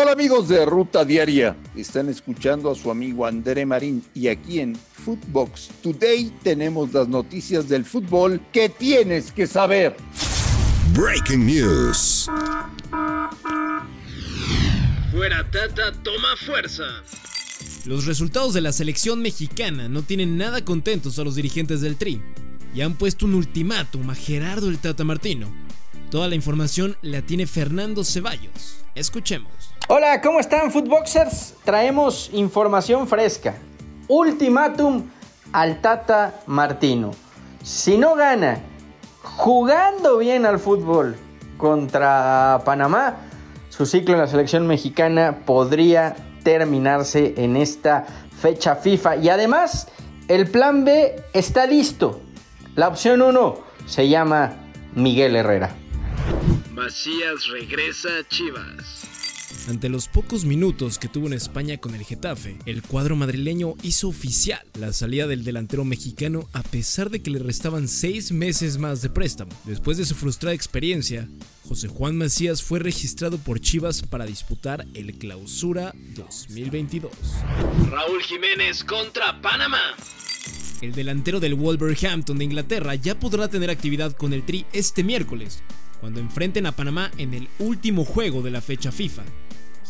Hola amigos de Ruta Diaria, están escuchando a su amigo André Marín y aquí en Footbox Today tenemos las noticias del fútbol que tienes que saber. Breaking News. Fuera Tata toma fuerza. Los resultados de la selección mexicana no tienen nada contentos a los dirigentes del Tri y han puesto un ultimátum a Gerardo el Tata Martino. Toda la información la tiene Fernando Ceballos. Escuchemos. Hola, ¿cómo están Footboxers? Traemos información fresca. Ultimátum al Tata Martino. Si no gana jugando bien al fútbol contra Panamá, su ciclo en la selección mexicana podría terminarse en esta fecha FIFA. Y además, el plan B está listo. La opción 1 se llama Miguel Herrera. Macías regresa a Chivas. Ante los pocos minutos que tuvo en España con el Getafe, el cuadro madrileño hizo oficial la salida del delantero mexicano a pesar de que le restaban seis meses más de préstamo. Después de su frustrada experiencia, José Juan Macías fue registrado por Chivas para disputar el Clausura 2022. Raúl Jiménez contra Panamá. El delantero del Wolverhampton de Inglaterra ya podrá tener actividad con el Tri este miércoles, cuando enfrenten a Panamá en el último juego de la fecha FIFA.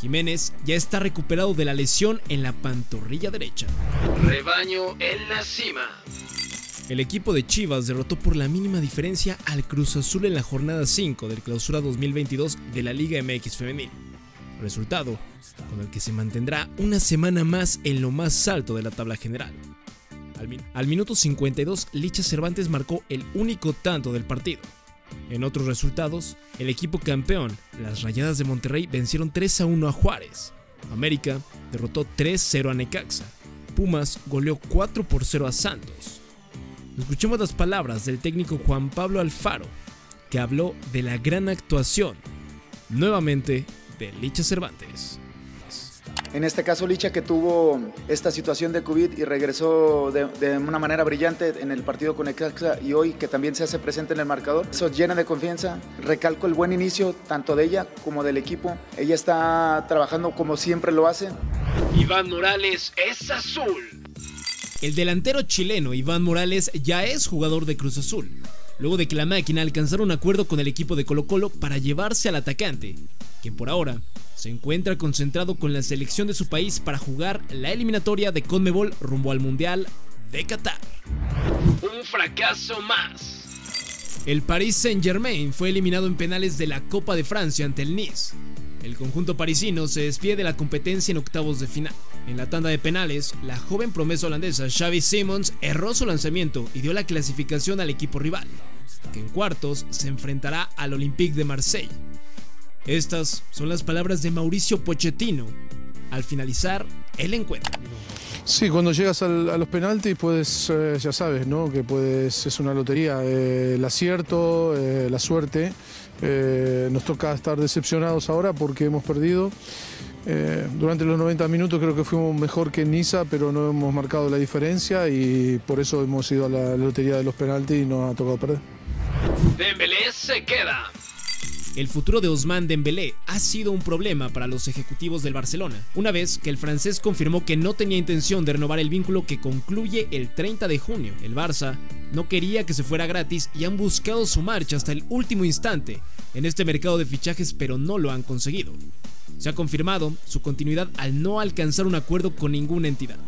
Jiménez ya está recuperado de la lesión en la pantorrilla derecha. Rebaño en la cima. El equipo de Chivas derrotó por la mínima diferencia al Cruz Azul en la jornada 5 del Clausura 2022 de la Liga MX Femenil. Resultado con el que se mantendrá una semana más en lo más alto de la tabla general. Al, al minuto 52, Licha Cervantes marcó el único tanto del partido en otros resultados, el equipo campeón, las Rayadas de Monterrey, vencieron 3 a 1 a Juárez. América derrotó 3-0 a Necaxa. Pumas goleó 4 por 0 a Santos. Escuchemos las palabras del técnico Juan Pablo Alfaro, que habló de la gran actuación, nuevamente, de Licha Cervantes. En este caso, Licha, que tuvo esta situación de COVID y regresó de, una manera brillante en el partido con Necaxa y hoy que también se hace presente en el marcador. Eso llena de confianza. Recalco el buen inicio tanto de ella como del equipo. Ella está trabajando como siempre lo hace. Iván Morales es azul. El delantero chileno Iván Morales ya es jugador de Cruz Azul, luego de que la máquina alcanzara un acuerdo con el equipo de Colo Colo para llevarse al atacante, quien por ahora se encuentra concentrado con la selección de su país para jugar la eliminatoria de Conmebol rumbo al Mundial de Qatar. Un fracaso más. El Paris Saint-Germain fue eliminado en penales de la Copa de Francia ante el Nice. El conjunto parisino se despide de la competencia en octavos de final. En la tanda de penales, la joven promesa holandesa Xavi Simons erró su lanzamiento y dio la clasificación al equipo rival, que en cuartos se enfrentará al Olympique de Marseille. Estas son las palabras de Mauricio Pochettino al finalizar el encuentro. Sí, cuando llegas a los penaltis, pues ya sabes, ¿no? Que puedes, es una lotería. Eh, el acierto, eh, la suerte. nos toca estar decepcionados ahora porque hemos perdido. Durante los 90 minutos creo que fuimos mejor que Niza, pero no hemos marcado la diferencia y por eso hemos ido a la lotería de los penaltis y nos ha tocado perder. Dembélé se queda. El futuro de Ousmane Dembélé ha sido un problema para los ejecutivos del Barcelona, una vez que el francés confirmó que no tenía intención de renovar el vínculo que concluye el 30 de junio. El Barça no quería que se fuera gratis y han buscado su marcha hasta el último instante en este mercado de fichajes, pero no lo han conseguido. Se ha confirmado su continuidad al no alcanzar un acuerdo con ninguna entidad.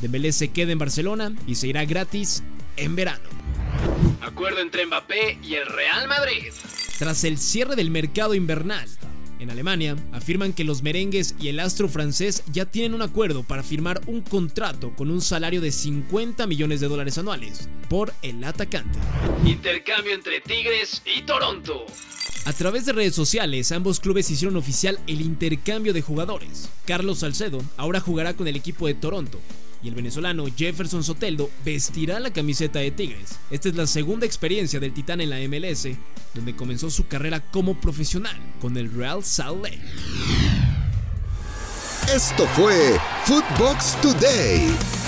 Dembélé se queda en Barcelona y se irá gratis en verano. Acuerdo entre Mbappé y el Real Madrid. Tras el cierre del mercado invernal, en Alemania afirman que los merengues y el astro francés ya tienen un acuerdo para firmar un contrato con un salario de 50 millones de dólares anuales por el atacante. Intercambio entre Tigres y Toronto. A través de redes sociales, ambos clubes hicieron oficial el intercambio de jugadores. Carlos Salcedo ahora jugará con el equipo de Toronto, y el venezolano Jefferson Soteldo vestirá la camiseta de Tigres. Esta es la segunda experiencia del Titán en la MLS, donde comenzó su carrera como profesional con el Real Salt Lake. Esto fue Footbox Today.